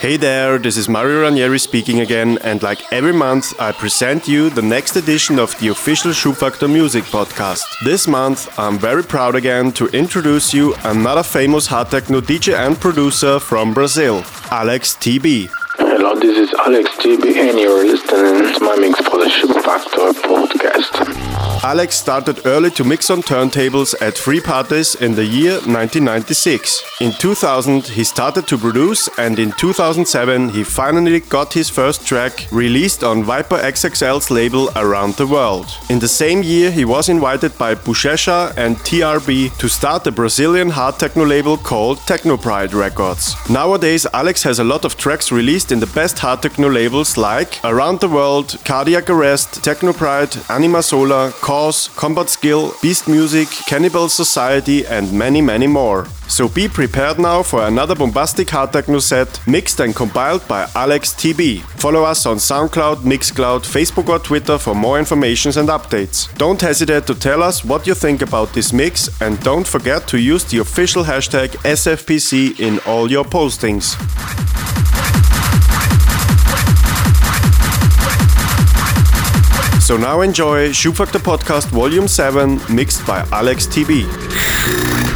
Hey there, this is Mario Ranieri speaking again, and like every month, I present you the next edition of the official Schubfaktor Music podcast. This month, I'm very proud again to introduce you another famous hard techno DJ and producer from Brazil, Alex TB. Hello, this is Alex TB, and you're listening to my mix for the Schubfaktor podcast. Alex started early to mix on turntables at free parties in the year 1996. In 2000, he started to produce, and in 2007, he finally got his first track released on Viper XXL's label Around the World. In the same year, he was invited by Buchecha and TRB to start a Brazilian hard techno label called Technopride Records. Nowadays, Alex has a lot of tracks released in the best hard techno labels like Around the World, Cardiac Arrest, Technopride, Anima Solar, Cause, Combat Skill, Beast Music, Cannibal Society, and many, many more. So be prepared now for another bombastic hard techno set mixed and compiled by Alex TB. Follow us on SoundCloud, Mixcloud, Facebook, or Twitter for more information and updates. Don't hesitate to tell us what you think about this mix, and don't forget to use the official hashtag SFPC in all your postings. So now enjoy Schubfaktor Podcast Volume 7 mixed by Alex TB.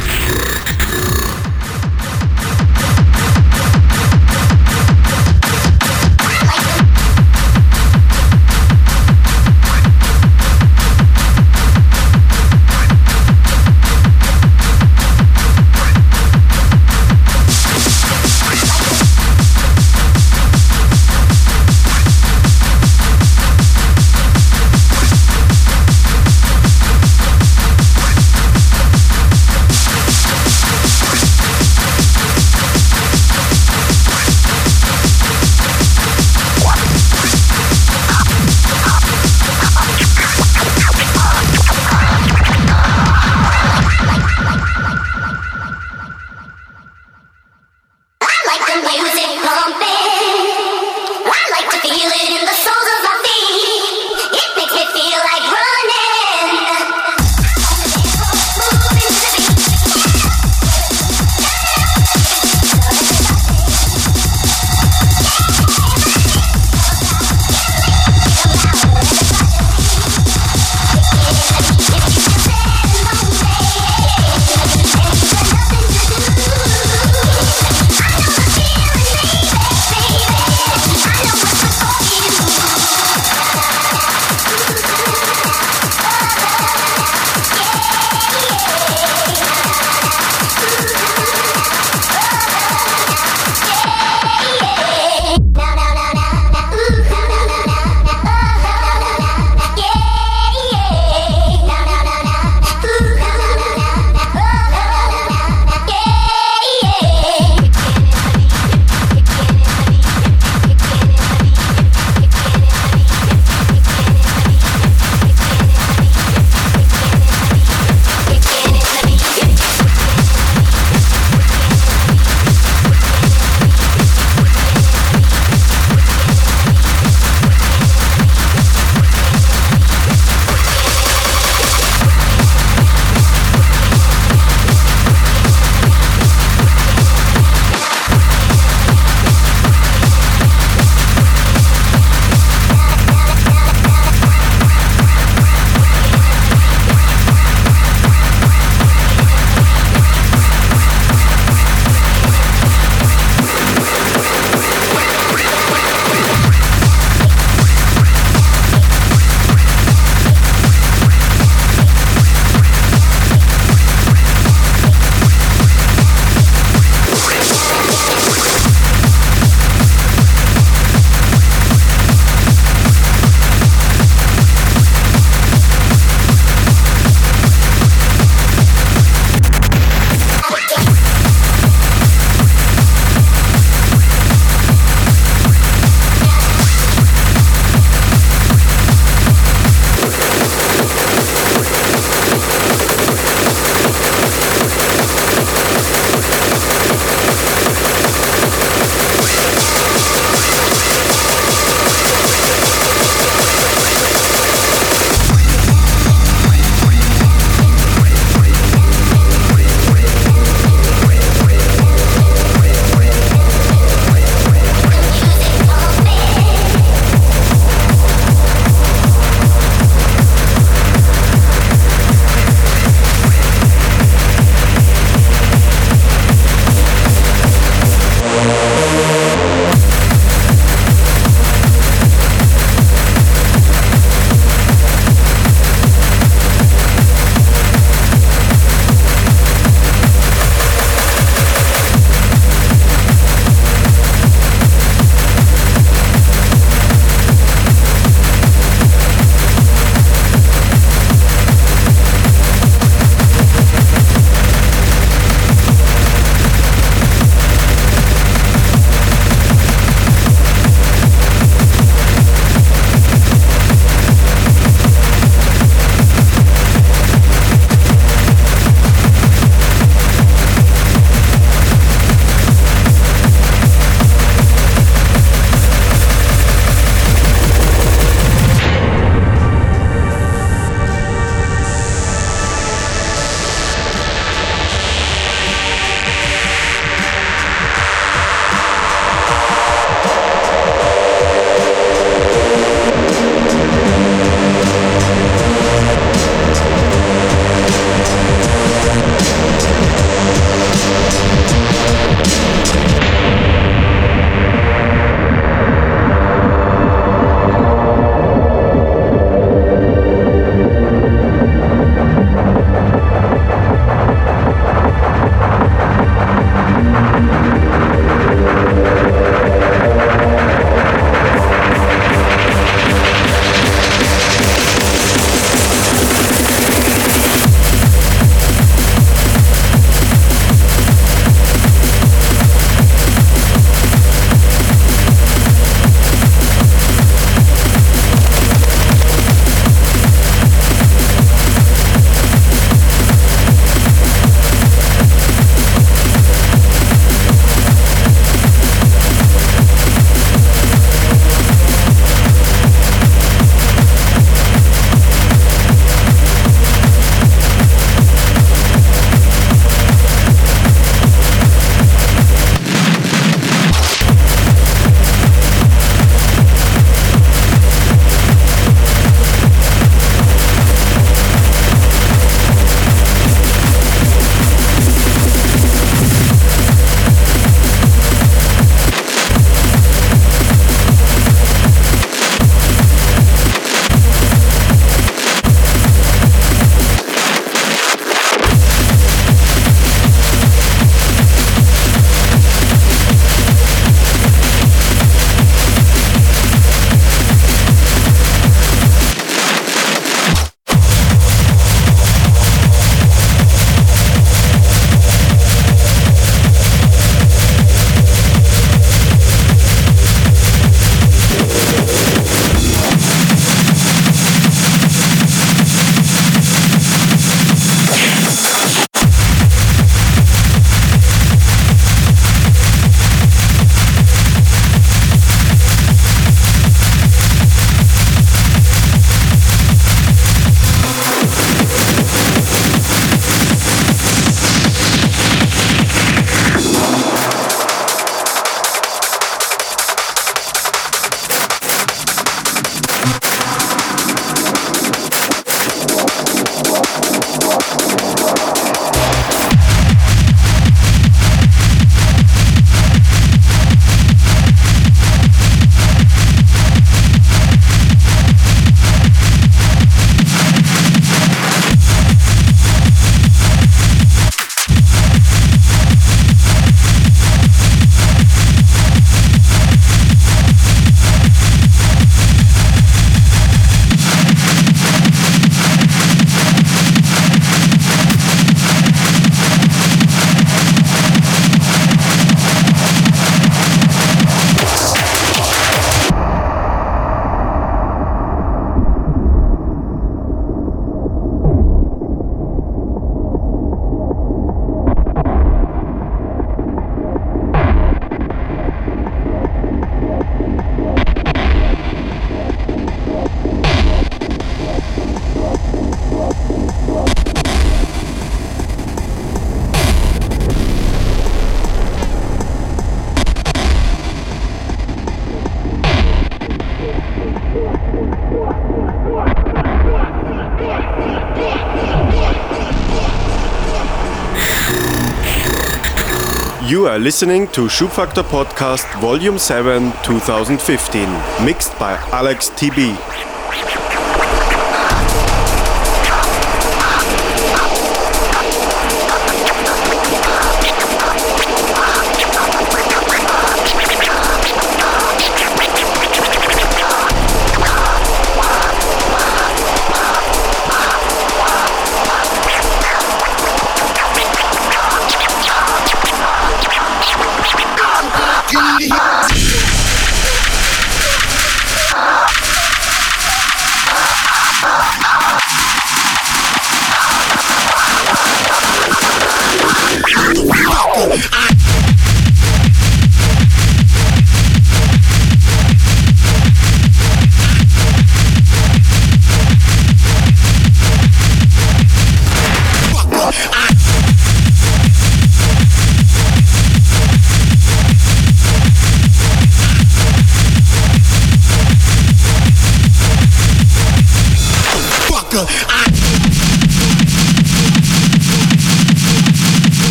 Are listening to Schubfaktor Podcast Volume 7 2015, mixed by Alex TB.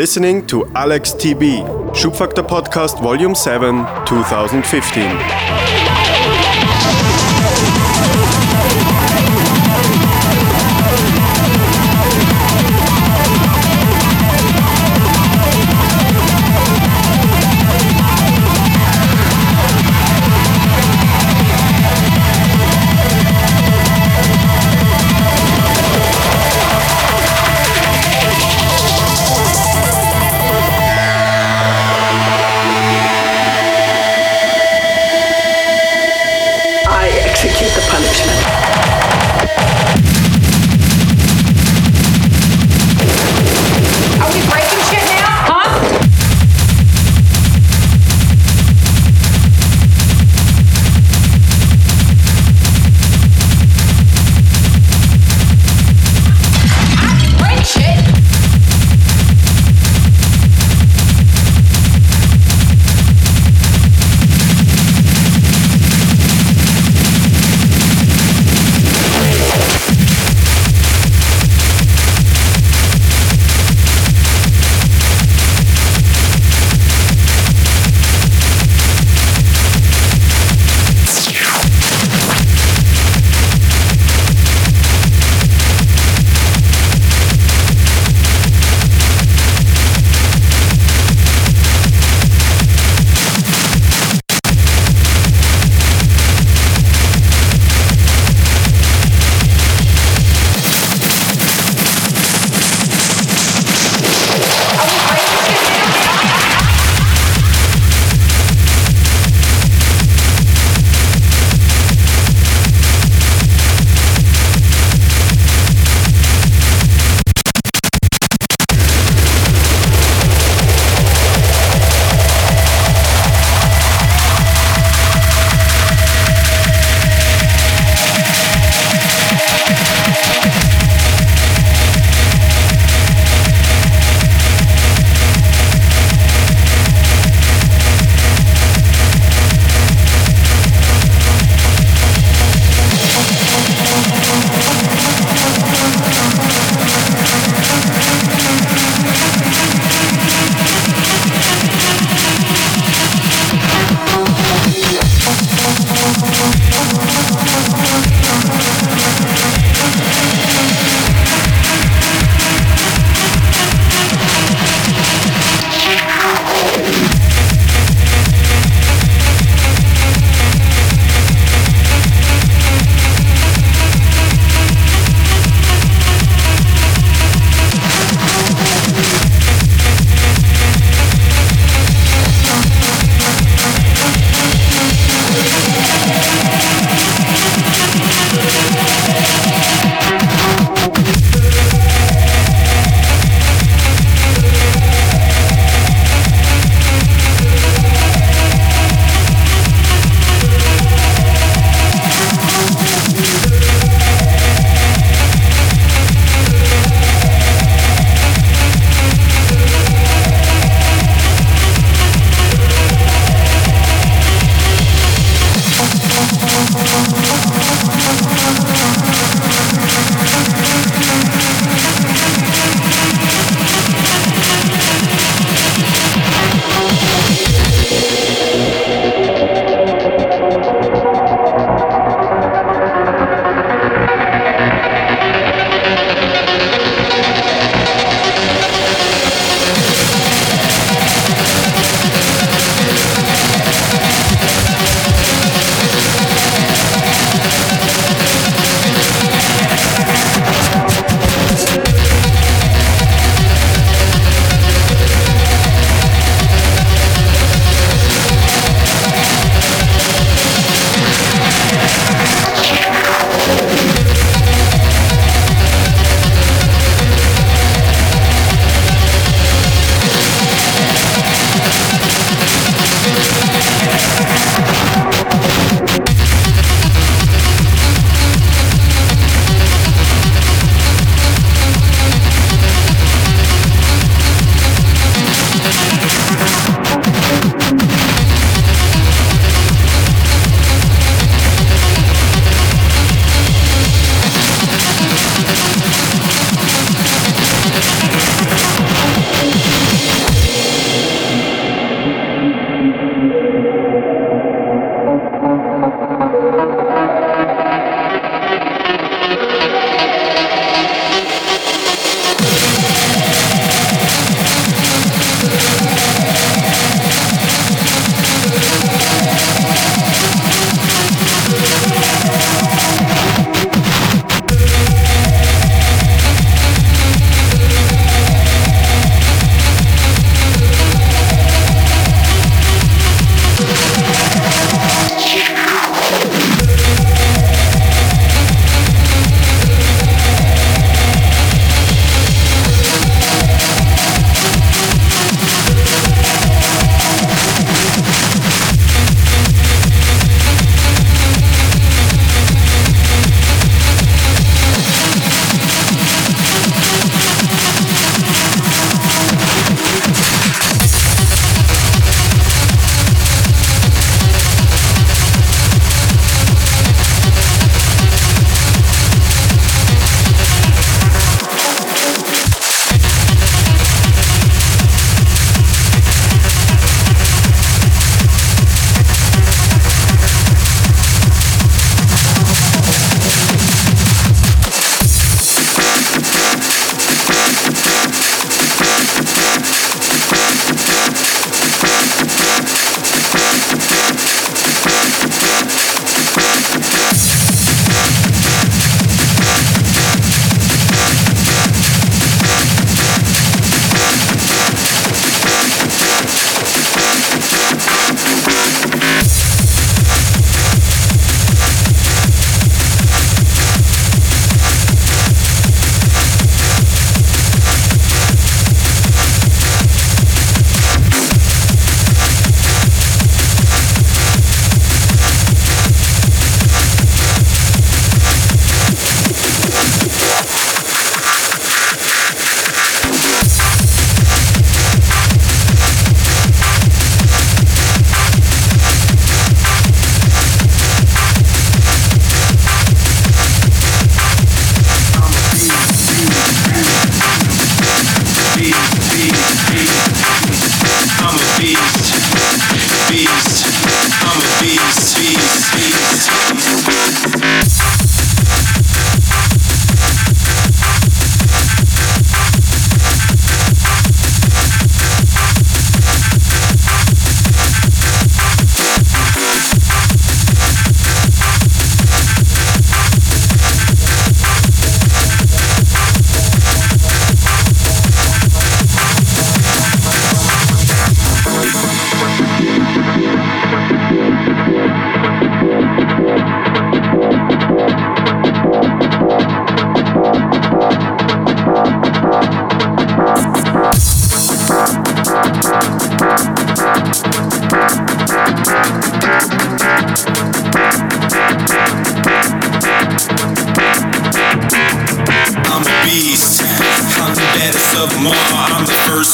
Listening to Alex TB, Schubfaktor Podcast Volume 7, 2015.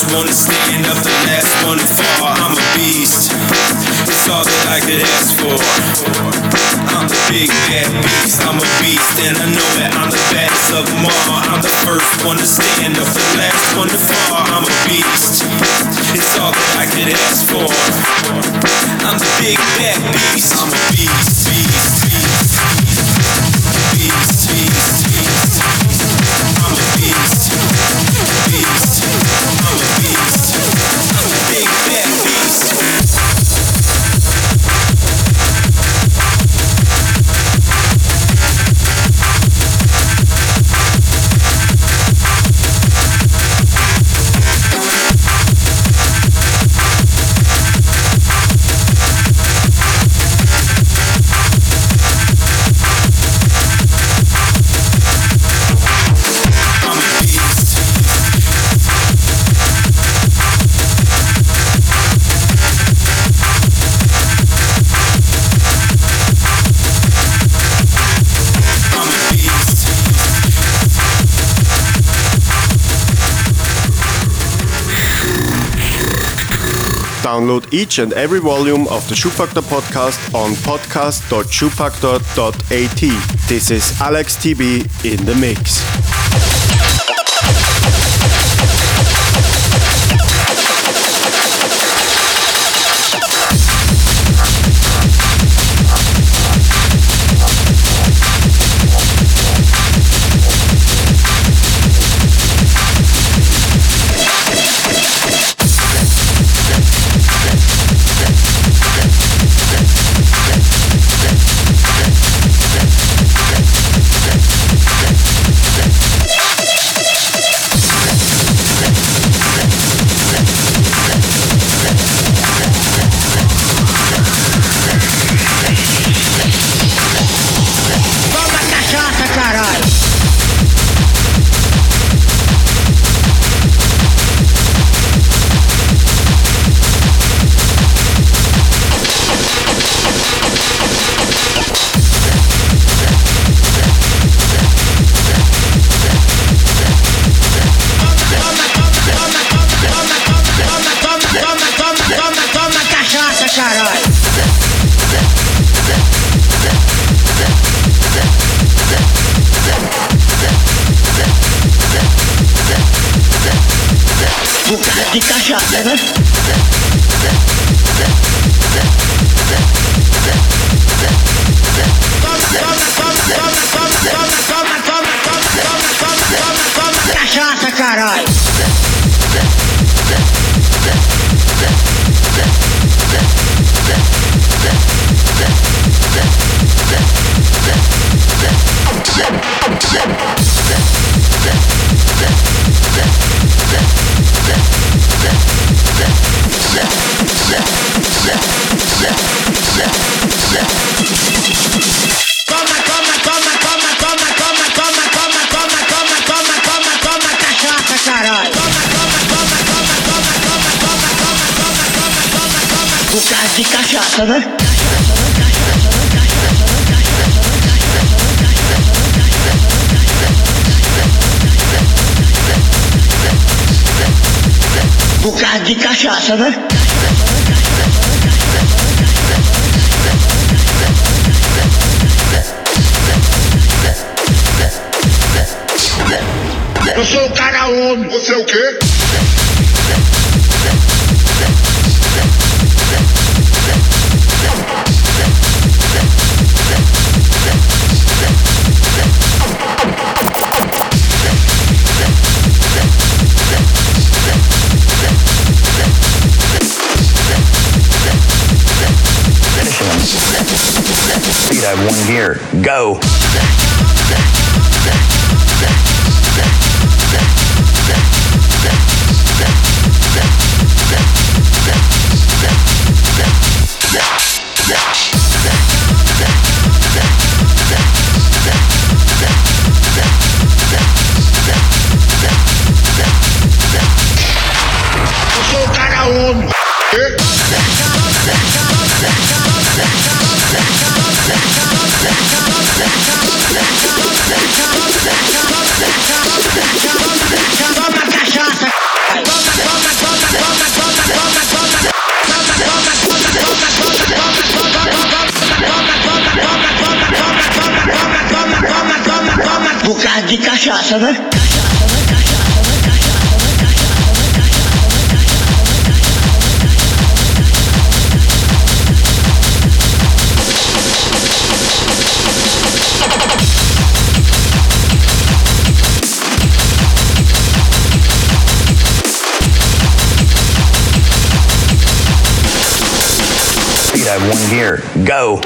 First one to stand up, the last one to fall. I'm a beast. It's all that I could ask for. I'm the big bad beast. I'm a beast, and I know that I'm the baddest of them all. I'm the first one to stand up, the last one to fall. I'm a beast. It's all that I could ask for. I'm the big bad beast. I'm a beast, beast, beast, beast, beast. Download each and every volume of the Schubfaktor podcast on podcast.schubfaktor.at. This is Alex TB in the mix. not, baby. Né? Por causa de cachaça, né? Eu sou o cara homem. Você é o quê? One gear. Go. Eu Speed, I have one gear. Go.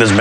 This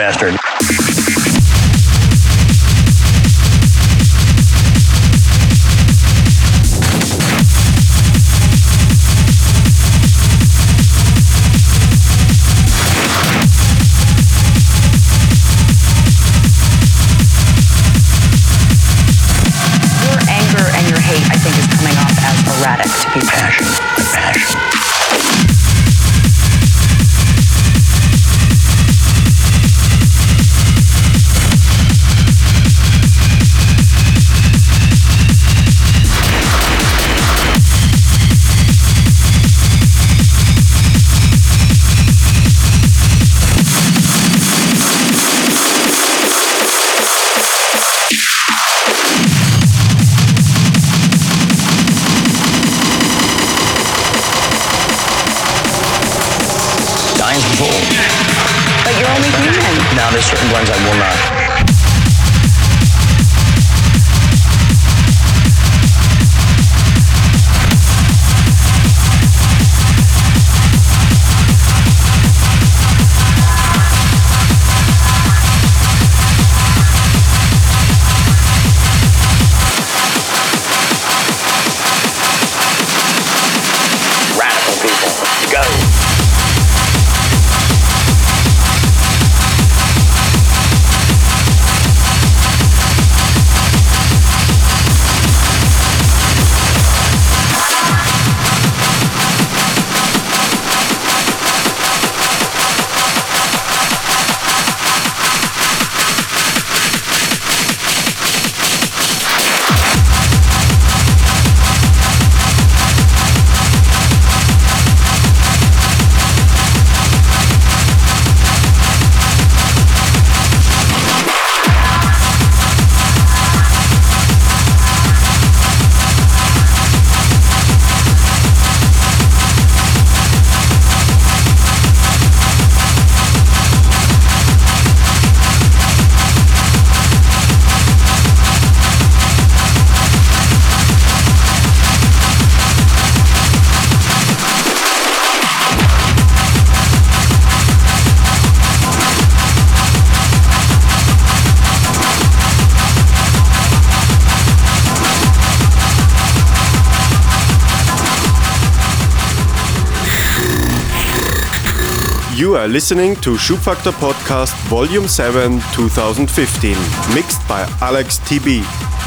You are listening to Schubfaktor Podcast Volume 7 2015, mixed by Alex TB.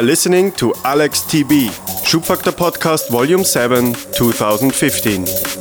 Are listening to Alex TB, Schubfaktor Podcast Volume 7, 2015.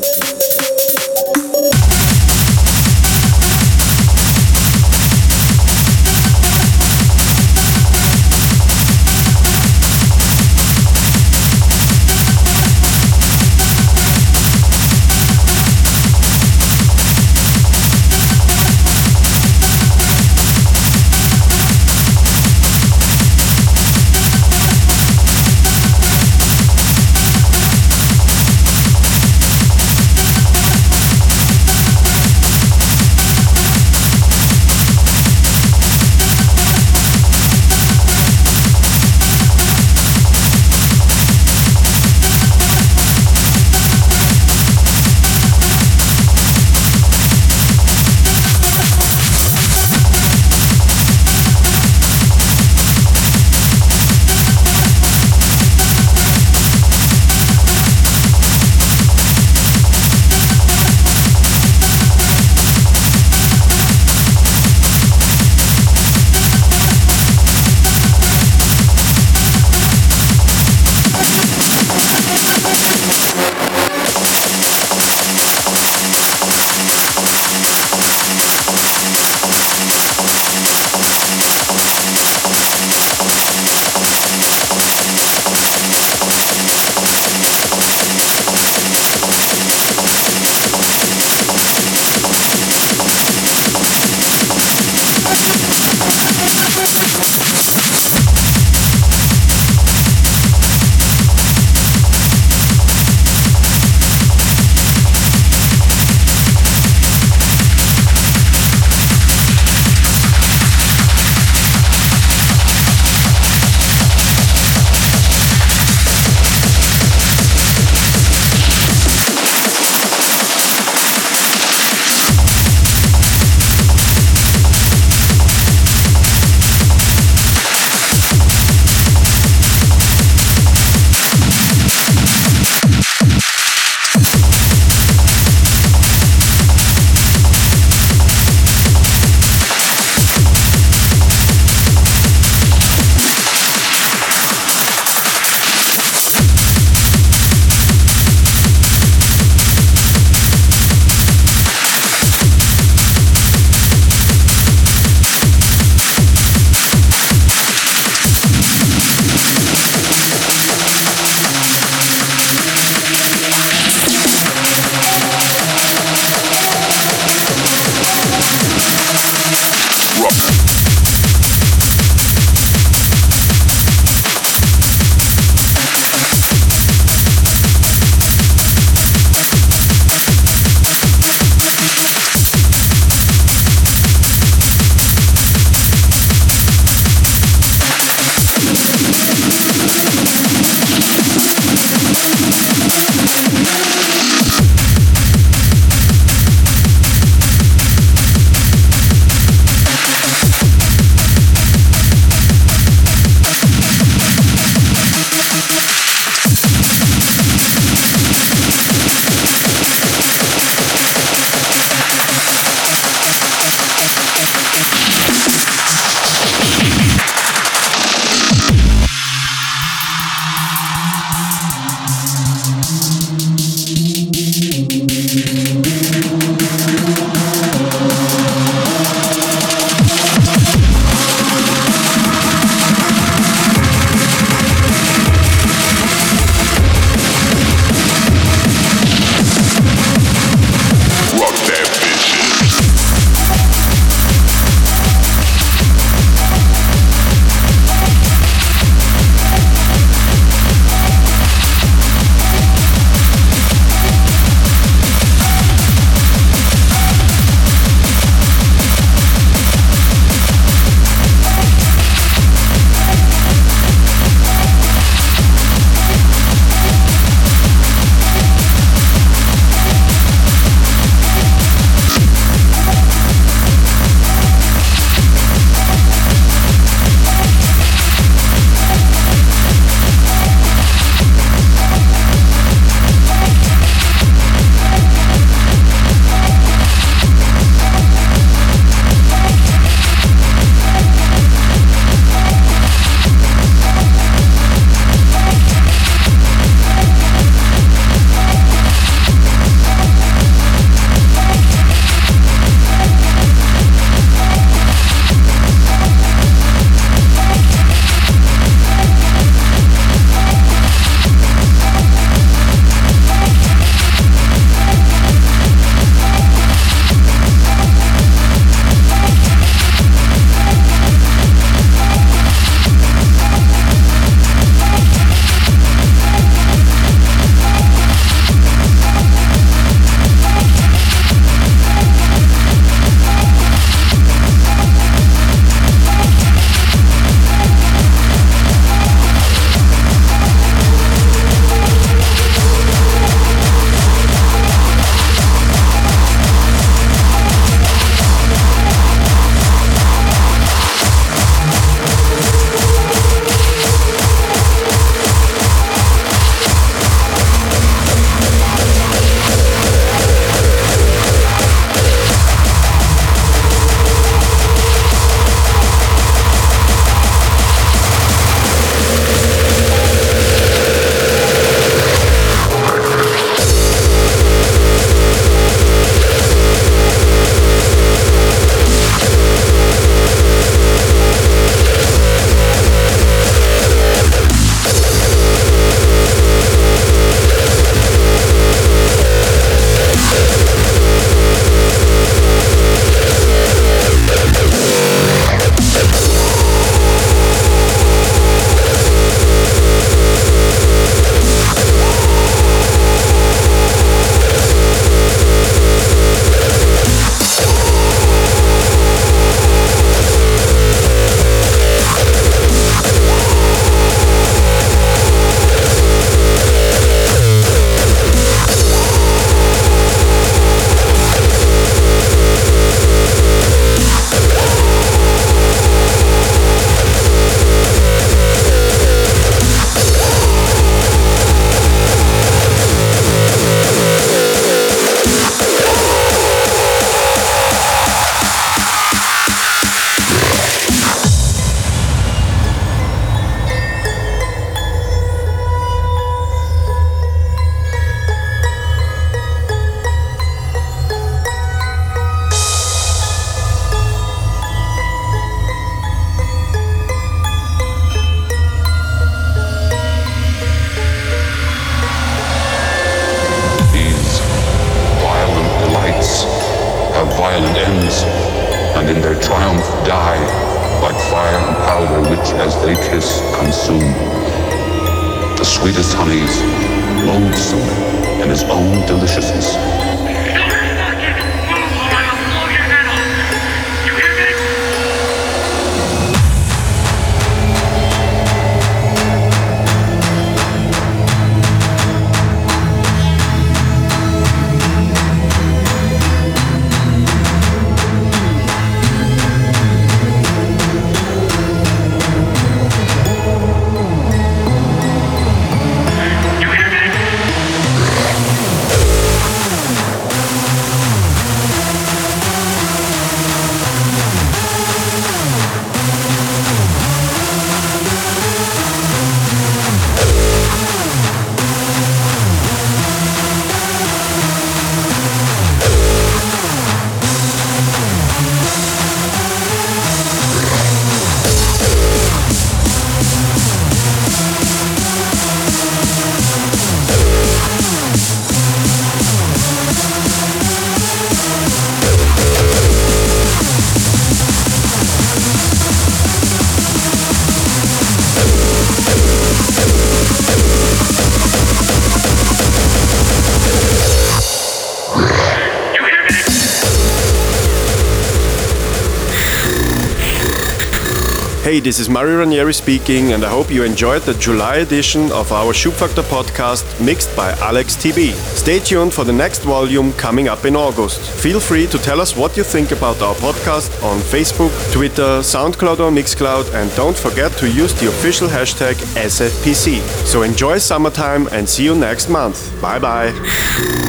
This is Mario Ranieri speaking, and I hope you enjoyed the July edition of our Schubfaktor podcast mixed by Alex TB. Stay tuned for the next volume coming up in August. Feel free to tell us what you think about our podcast on Facebook, Twitter, SoundCloud, or Mixcloud, and don't forget to use the official hashtag SFPC. So enjoy summertime and see you next month. Bye bye.